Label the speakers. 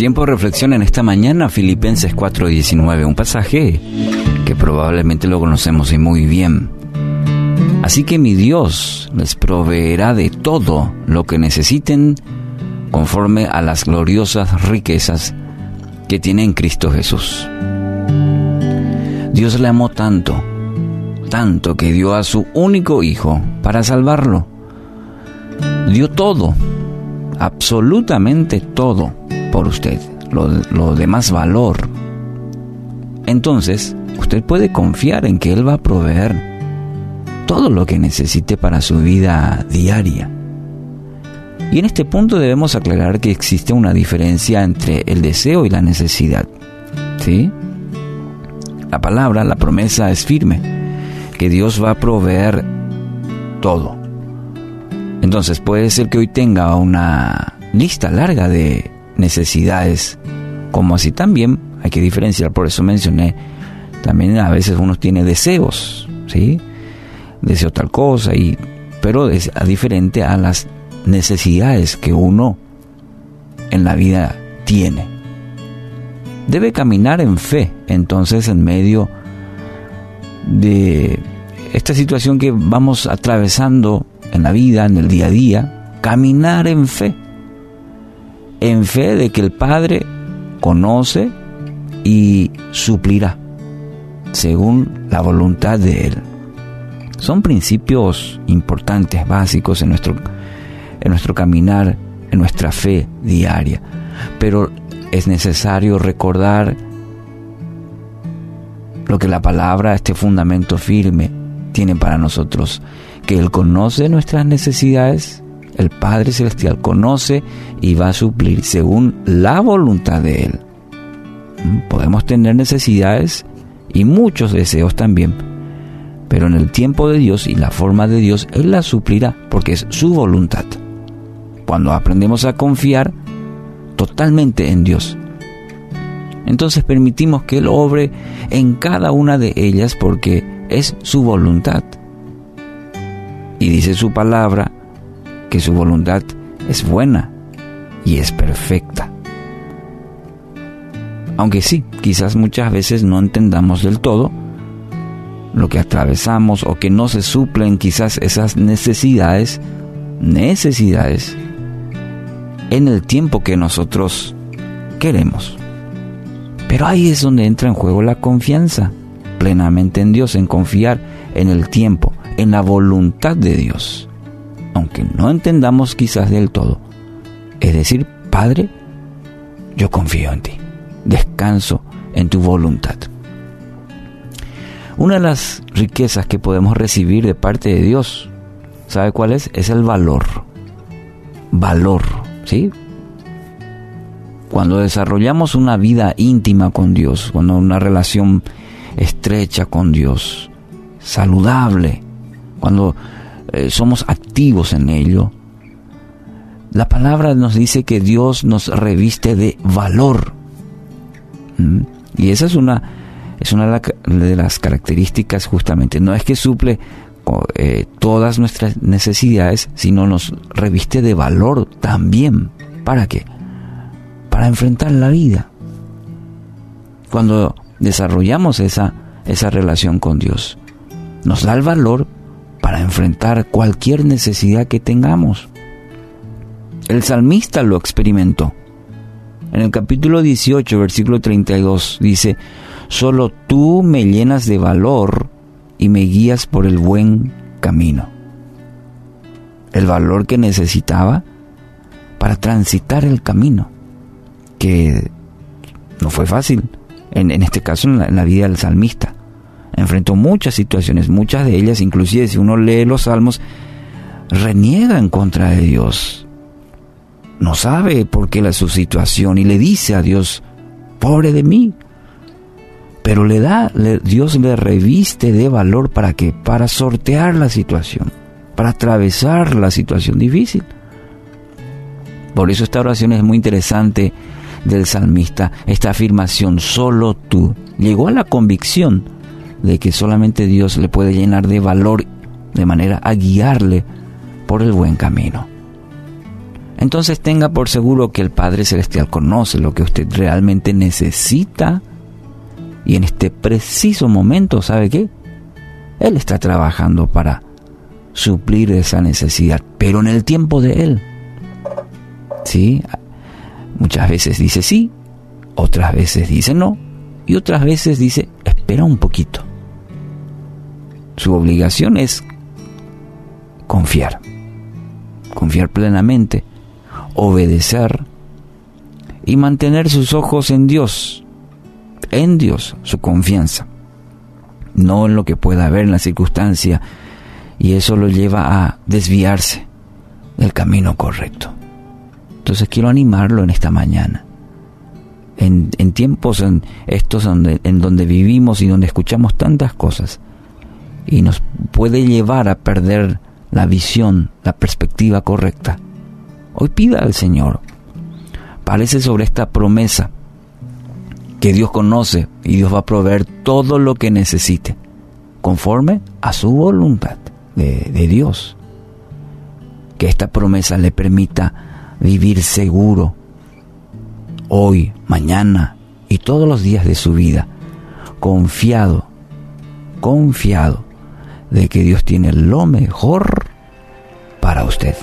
Speaker 1: tiempo de reflexión en esta mañana, Filipenses 4:19, un pasaje que probablemente lo conocemos muy bien. Así que mi Dios les proveerá de todo lo que necesiten conforme a las gloriosas riquezas que tiene en Cristo Jesús. Dios le amó tanto, tanto que dio a su único Hijo para salvarlo. Dio todo, absolutamente todo por usted, lo, de más valor. Entonces, usted puede confiar en que Él va a proveer todo lo que necesite para su vida diaria. Y en este punto debemos aclarar que existe una diferencia entre el deseo y la necesidad. ¿Sí? La palabra, la promesa es firme, que Dios va a proveer todo. Entonces puede ser que hoy tenga una lista larga de necesidades, como así también hay que diferenciar, por eso mencioné, también a veces uno tiene deseos, ¿sí? Deseo tal cosa, y, pero es diferente a las necesidades que uno en la vida tiene. Debe caminar en fe, entonces, en medio de esta situación que vamos atravesando en la vida, en el día a día, caminar en fe en fe de que el Padre conoce y suplirá según la voluntad de Él. Son principios importantes, básicos en nuestro, en nuestro caminar, en nuestra fe diaria. Pero es necesario recordar lo que la palabra, este fundamento firme, tiene para nosotros, que Él conoce nuestras necesidades el Padre Celestial conoce y va a suplir según la voluntad de Él. Mm, podemos tener necesidades y muchos deseos también, pero en el tiempo de Dios y la forma de Dios, Él las suplirá porque es su voluntad. Cuando aprendemos a confiar totalmente en Dios, entonces permitimos que Él obre en cada una de ellas porque es su voluntad. Y dice su palabra que su voluntad es buena y es perfecta. Aunque sí, quizás muchas veces no entendamos del todo lo que atravesamos o que no se suplen quizás esas necesidades, necesidades en el tiempo que nosotros queremos. Pero ahí es donde entra en juego la confianza plenamente en Dios, en confiar en el tiempo, en la voluntad de Dios aunque no entendamos quizás del todo. Es decir, Padre, yo confío en ti, descanso en tu voluntad. Una de las riquezas que podemos recibir de parte de Dios, ¿sabe cuál es? Es el valor. Valor, ¿sí? Cuando desarrollamos una vida íntima con Dios, cuando una relación estrecha con Dios, saludable, cuando eh, somos activos en ello. La palabra nos dice que Dios nos reviste de valor. ¿Mm? Y esa es una, es una de las características justamente. No es que suple eh, todas nuestras necesidades, sino nos reviste de valor también. ¿Para qué? Para enfrentar la vida. Cuando desarrollamos esa, esa relación con Dios, nos da el valor para enfrentar cualquier necesidad que tengamos. El salmista lo experimentó. En el capítulo 18, versículo 32, dice, Solo tú me llenas de valor y me guías por el buen camino. El valor que necesitaba para transitar el camino, que no fue fácil, en, este caso en la vida del salmista enfrentó muchas situaciones, muchas de ellas, inclusive si uno lee los salmos, reniega en contra de Dios. No sabe por qué la su situación y le dice a Dios, pobre de mí. Pero le da, Dios le reviste de valor para que, para sortear la situación, para atravesar la situación difícil. Por eso esta oración es muy interesante del salmista, esta afirmación, solo tú. Llegó a la convicción de que solamente Dios le puede llenar de valor de manera a guiarle por el buen camino. Entonces tenga por seguro que el Padre Celestial conoce lo que usted realmente necesita y en este preciso momento, ¿sabe qué? Él está trabajando para suplir esa necesidad, pero en el tiempo de Él. ¿Sí? Muchas veces dice sí, otras veces dice no, y otras veces dice espera un poquito. Su obligación es confiar, confiar plenamente, obedecer y mantener sus ojos en Dios, en Dios, su confianza, no en lo que pueda haber en la circunstancia, y eso lo lleva a desviarse del camino correcto. Entonces quiero animarlo en esta mañana. En, tiempos en estos donde, en donde vivimos y donde escuchamos tantas cosas y nos puede llevar a perder la visión, la perspectiva correcta. Hoy pida al Señor, parece sobre esta promesa que Dios conoce y Dios va a proveer todo lo que necesite, conforme a su voluntad de, de Dios. Que esta promesa le permita vivir seguro hoy, mañana y todos los días de su vida, confiado, confiado de que Dios tiene lo mejor para usted.